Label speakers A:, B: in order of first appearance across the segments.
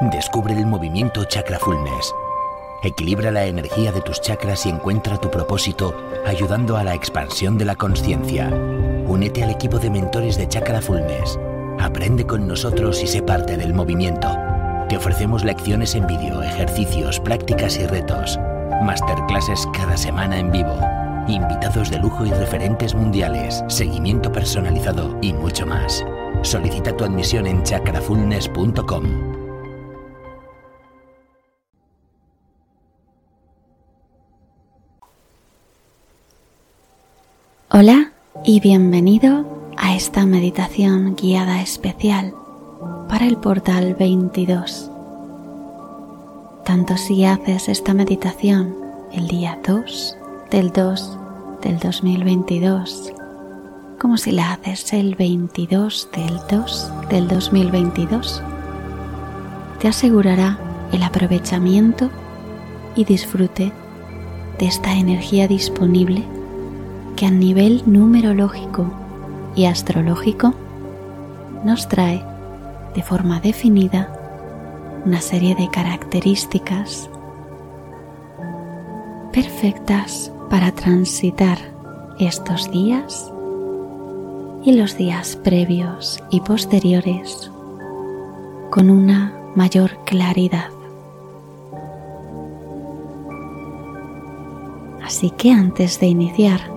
A: Descubre el movimiento Chakra Fullness. Equilibra la energía de tus chakras y encuentra tu propósito ayudando a la expansión de la conciencia. Únete al equipo de mentores de Chakra Fullness. Aprende con nosotros y sé parte del movimiento. Te ofrecemos lecciones en vídeo, ejercicios, prácticas y retos. Masterclasses cada semana en vivo. Invitados de lujo y referentes mundiales, seguimiento personalizado y mucho más. Solicita tu admisión en chakrafulness.com.
B: Hola y bienvenido a esta meditación guiada especial para el portal 22. Tanto si haces esta meditación el día 2 del 2 del 2022 como si la haces el 22 del 2 del 2022, te asegurará el aprovechamiento y disfrute de esta energía disponible que a nivel numerológico y astrológico nos trae de forma definida una serie de características perfectas para transitar estos días y los días previos y posteriores con una mayor claridad. Así que antes de iniciar,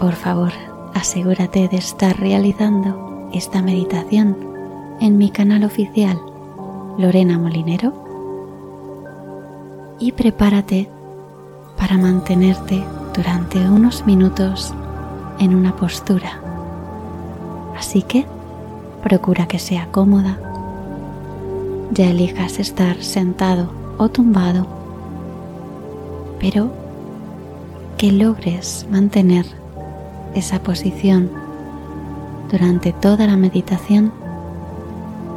B: por favor, asegúrate de estar realizando esta meditación en mi canal oficial Lorena Molinero y prepárate para mantenerte durante unos minutos en una postura. Así que procura que sea cómoda. Ya elijas estar sentado o tumbado, pero que logres mantener esa posición durante toda la meditación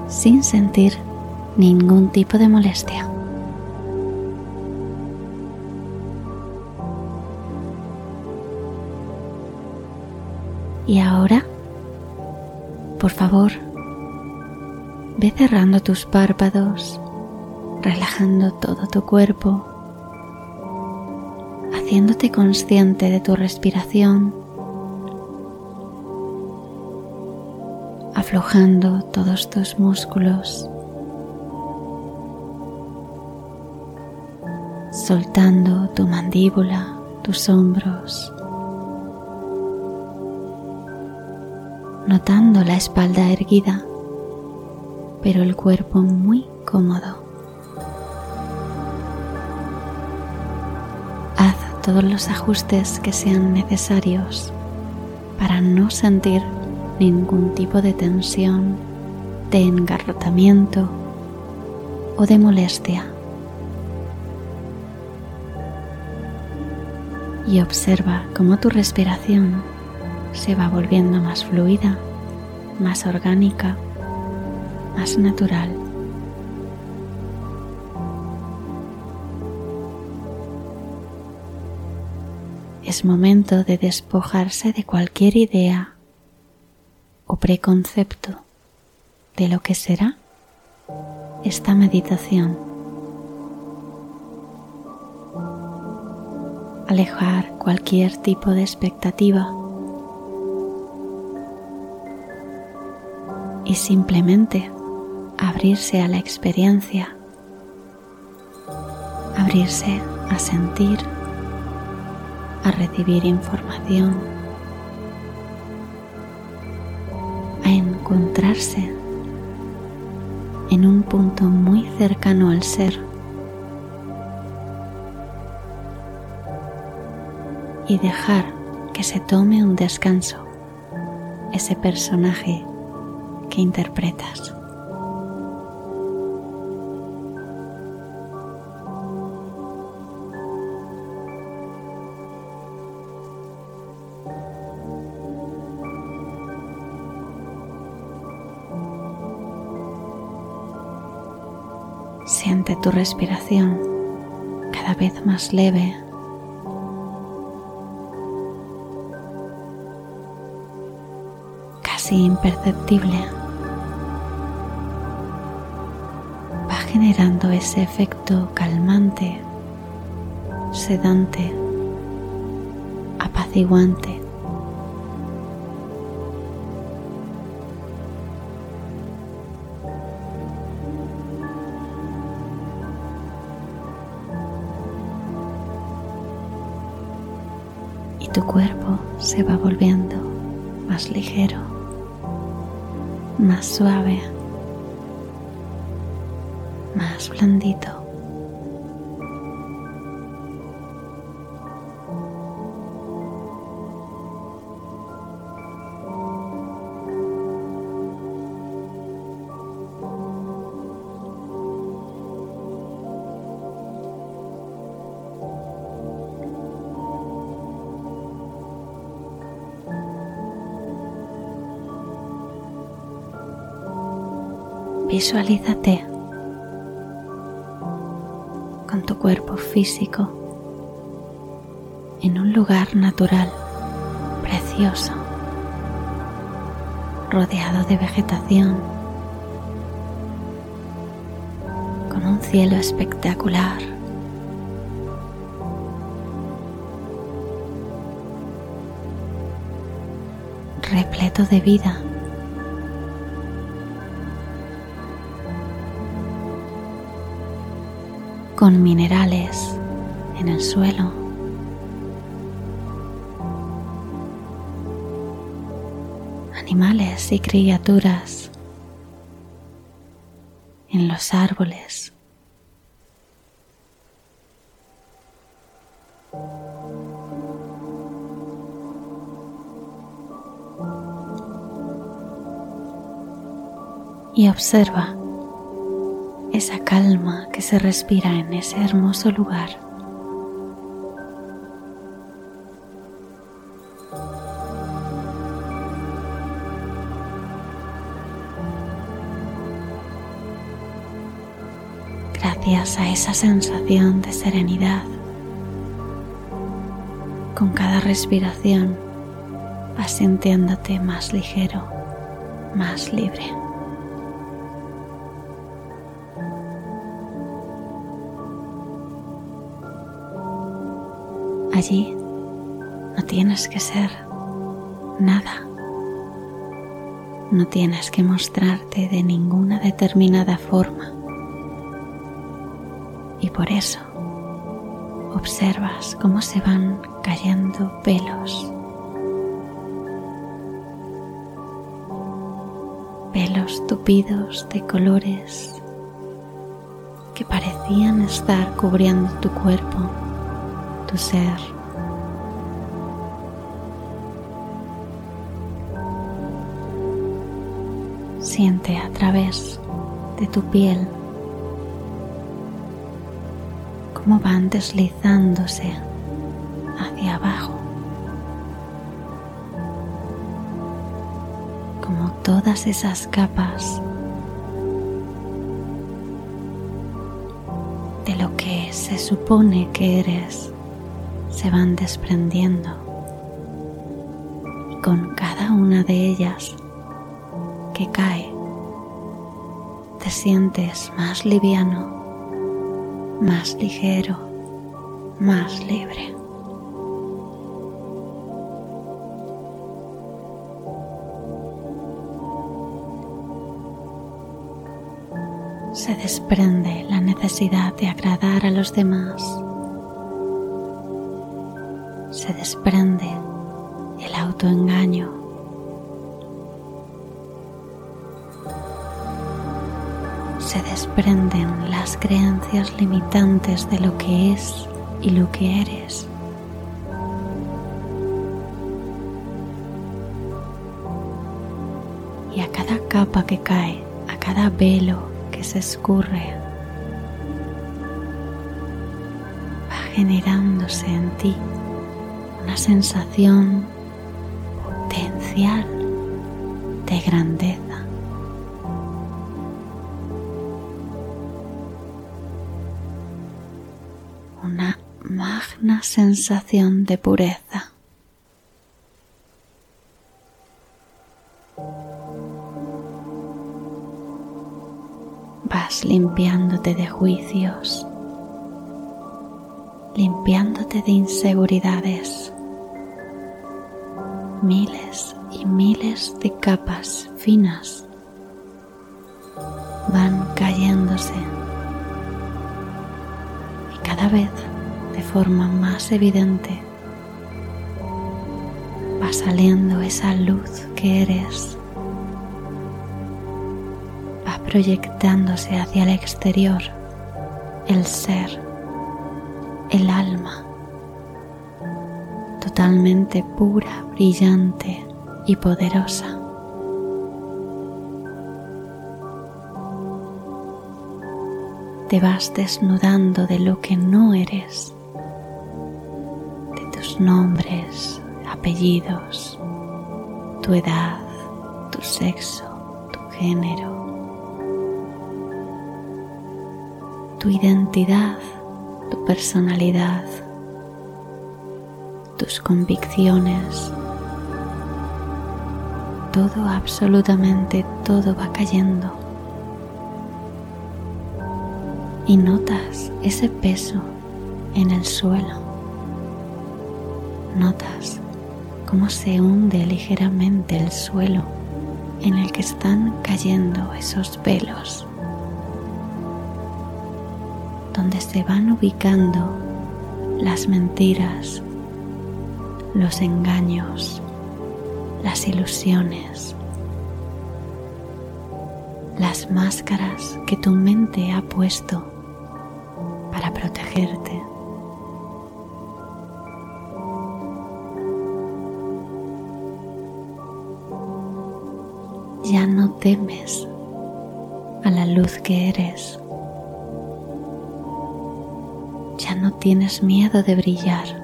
B: sin sentir ningún tipo de molestia. Y ahora, por favor, ve cerrando tus párpados, relajando todo tu cuerpo, haciéndote consciente de tu respiración, aflojando todos tus músculos, soltando tu mandíbula, tus hombros, notando la espalda erguida, pero el cuerpo muy cómodo. Haz todos los ajustes que sean necesarios para no sentir ningún tipo de tensión, de engarrotamiento o de molestia. Y observa cómo tu respiración se va volviendo más fluida, más orgánica, más natural. Es momento de despojarse de cualquier idea o preconcepto de lo que será esta meditación. Alejar cualquier tipo de expectativa y simplemente abrirse a la experiencia, abrirse a sentir, a recibir información, en un punto muy cercano al ser y dejar que se tome un descanso ese personaje que interpretas. Tu respiración cada vez más leve casi imperceptible. generando ese efecto calmante, sedante, apaciguante. Se va volviendo más ligero, más suave más blandito. Visualízate con tu cuerpo físico en un lugar natural, precioso, rodeado de vegetación, con un cielo espectacular. repleto de vida. Con minerales en el suelo. Animales y criaturas en los árboles. Y observa esa calma que se respira en ese hermoso lugar. Gracias a esa sensación de serenidad, con cada respiración vas sintiéndote más ligero, más libre. Allí no tienes que ser nada. No tienes que mostrarte de ninguna determinada forma. Y por eso observas cómo se van cayendo pelos. Pelos tupidos de colores que parecían estar cubriendo tu cuerpo ser. Siente a través de tu piel cómo van deslizándose hacia abajo, como todas esas capas de lo que se supone que eres se van desprendiendo y con cada una de ellas que cae te sientes más liviano, más ligero, más libre. Se desprende la necesidad de agradar a los demás se desprende el autoengaño. Se desprenden las creencias limitantes de lo que es y lo que eres. Y a cada capa que cae, a cada velo que se escurre, va generándose en ti una sensación potencial de grandeza. Una magna sensación de pureza. Vas limpiándote de juicios, limpiándote de inseguridades, miles y miles de capas finas van cayéndose. Y cada vez de forma más evidente va saliendo esa luz que eres, va proyectándose hacia el exterior el ser, el alma, totalmente pura, brillante y poderosa. Te vas desnudando de lo que no eres, de tus nombres, apellidos, tu edad, tu sexo, tu género, tu identidad, tu personalidad, tus convicciones. Todo, absolutamente todo va cayendo. Y notas ese peso en el suelo. Notas cómo se hunde ligeramente el suelo en el que están cayendo esos velos, donde se van ubicando las mentiras, los engaños, las ilusiones, las máscaras que tu mente ha puesto para protegerte. ya no temes a la luz que eres. Ya no tienes miedo de brillar.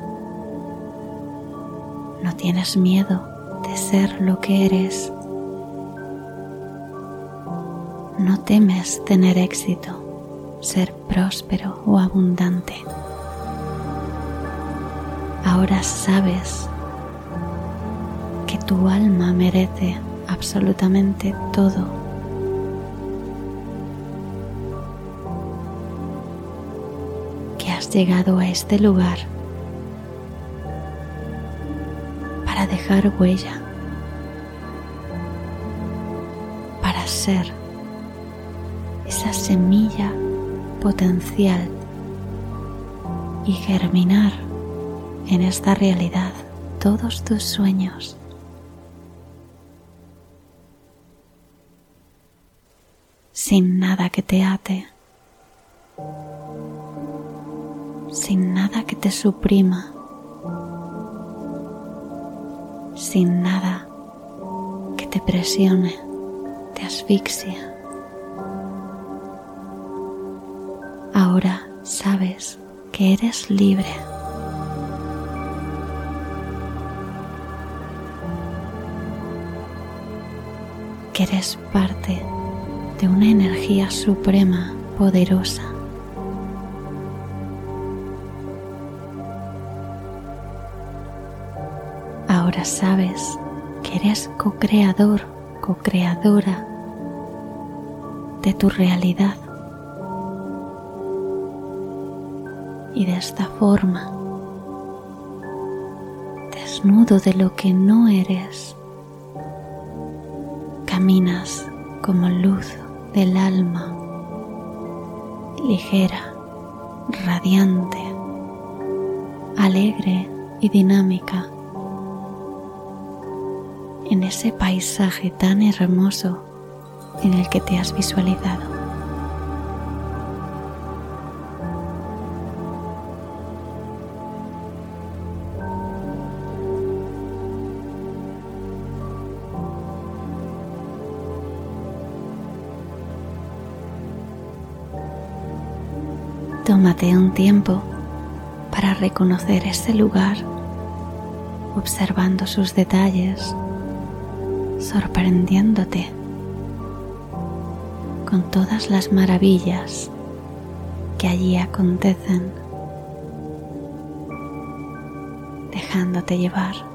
B: No tienes miedo de ser lo que eres. No temes tener éxito, ser próspero o abundante. Ahora sabes que tu alma merece absolutamente todo. Que has llegado a este lugar huella, para ser esa semilla potencial y germinar en esta realidad todos tus sueños. sin nada que te ate, sin nada que te suprima, sin nada que te presione, te asfixia. Ahora sabes que eres libre. que eres parte de una energía suprema poderosa. Sabes que eres co-creador, co-creadora de tu realidad. Y de esta forma, desnudo de lo que no eres, caminas como luz del alma, ligera, radiante, alegre y dinámica, en ese paisaje tan hermoso en el que te has visualizado. Tómate un tiempo para reconocer ese lugar, observando sus detalles, sorprendiéndote con todas las maravillas que allí acontecen, dejándote llevar.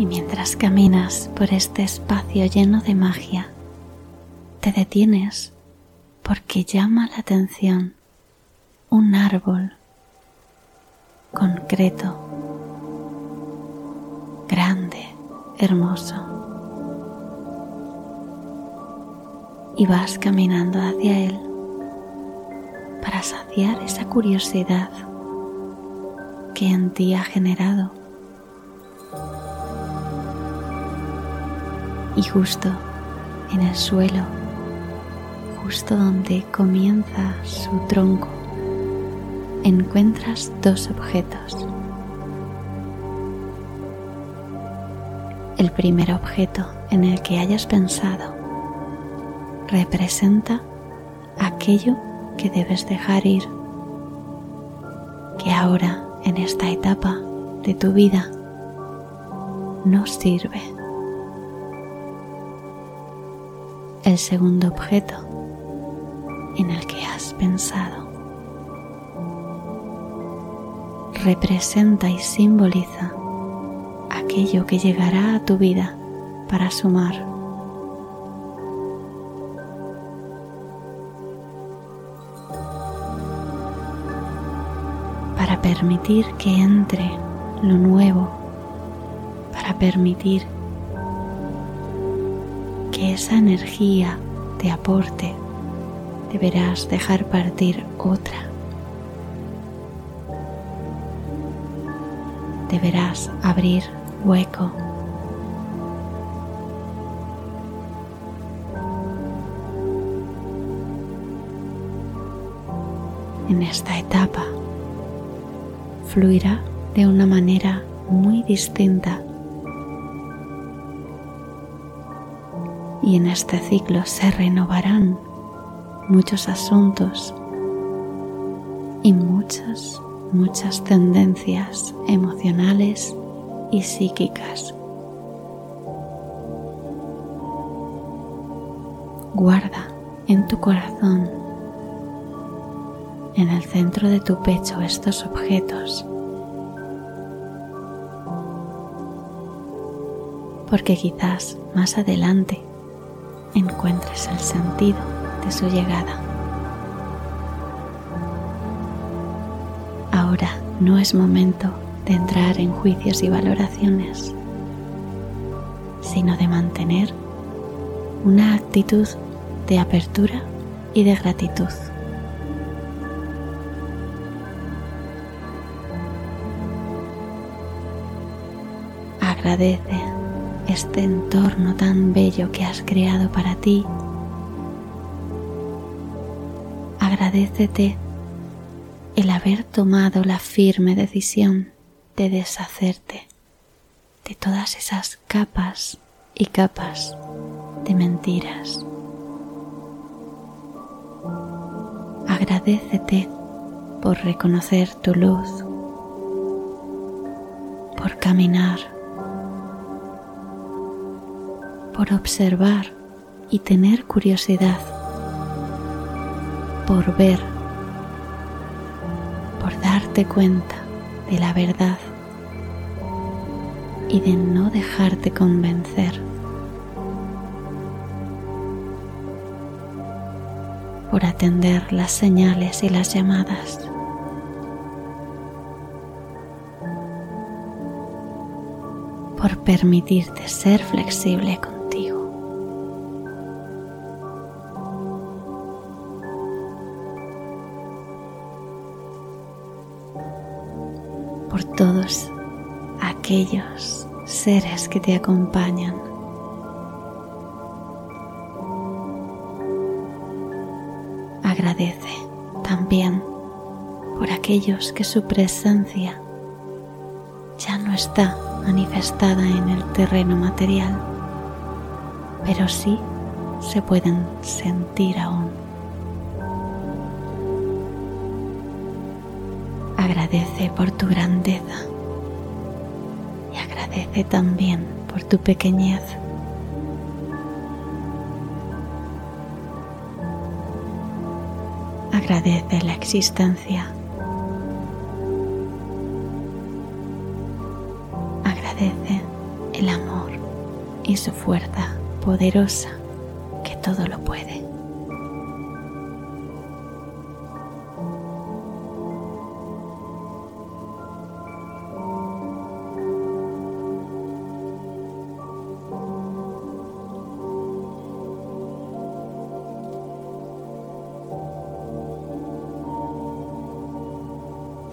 B: Y mientras caminas por este espacio lleno de magia, te detienes porque llama la atención un árbol concreto, grande, hermoso. Y vas caminando hacia él para saciar esa curiosidad que en ti ha generado. Y justo en el suelo, justo donde comienza su tronco, encuentras dos objetos. El primer objeto en el que hayas pensado representa aquello que debes dejar ir, que ahora en esta etapa de tu vida no sirve. El segundo objeto en el que has pensado representa y simboliza aquello que llegará a tu vida para sumar. Para permitir que entre lo nuevo, para permitir que esa energía te aporte, deberás dejar partir otra deberás abrir hueco. En esta etapa fluirá de una manera muy distinta y en este ciclo se renovarán muchos asuntos y muchas muchas tendencias emocionales y psíquicas. Guarda en tu corazón, en el centro de tu pecho, estos objetos, porque quizás más adelante encuentres el sentido de su llegada. no es momento de entrar en juicios y valoraciones, sino de mantener una actitud de apertura y de gratitud. Agradece este entorno tan bello que has creado para ti. Agradecete el haber tomado la firme decisión de deshacerte de todas esas capas y capas de mentiras. Agradecete por reconocer tu luz, por caminar, por observar y tener curiosidad, por ver por darte cuenta de la verdad y de no dejarte convencer. por atender las señales y las llamadas. por permitirte ser flexible con todos aquellos seres que te acompañan. Agradece también por aquellos que su presencia ya no está manifestada en el terreno material, pero sí se pueden sentir aún. Agradece por tu grandeza y agradece también por tu pequeñez. Agradece la existencia. Agradece el amor y su fuerza poderosa que todo lo puede.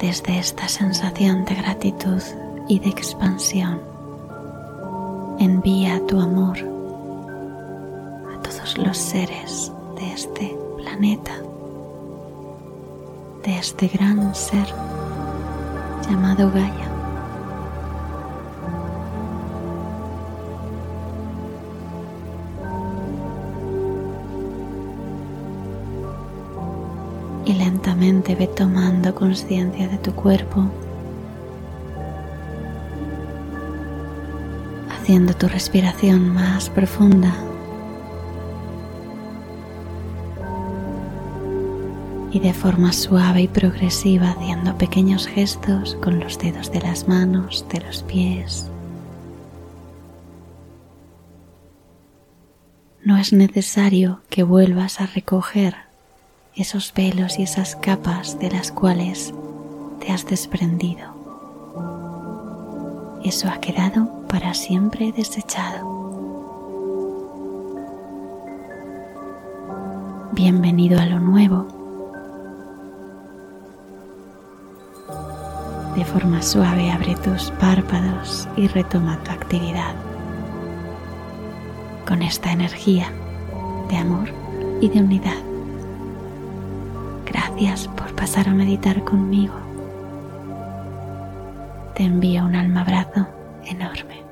B: Desde esta sensación de gratitud y de expansión, envía tu amor a todos los seres de este planeta, de este gran ser llamado Gaia. Ve tomando conciencia de tu cuerpo, haciendo tu respiración más profunda. Y de forma suave y progresiva haciendo pequeños gestos con los dedos de las manos, de los pies. No es necesario que vuelvas a recoger esos velos y esas capas de las cuales te has desprendido. Eso ha quedado para siempre desechado. Bienvenido a lo nuevo. De forma suave abre tus párpados y retoma tu actividad con esta energía de amor y de unidad. Gracias por pasar a meditar conmigo. Te envío un alma abrazo enorme.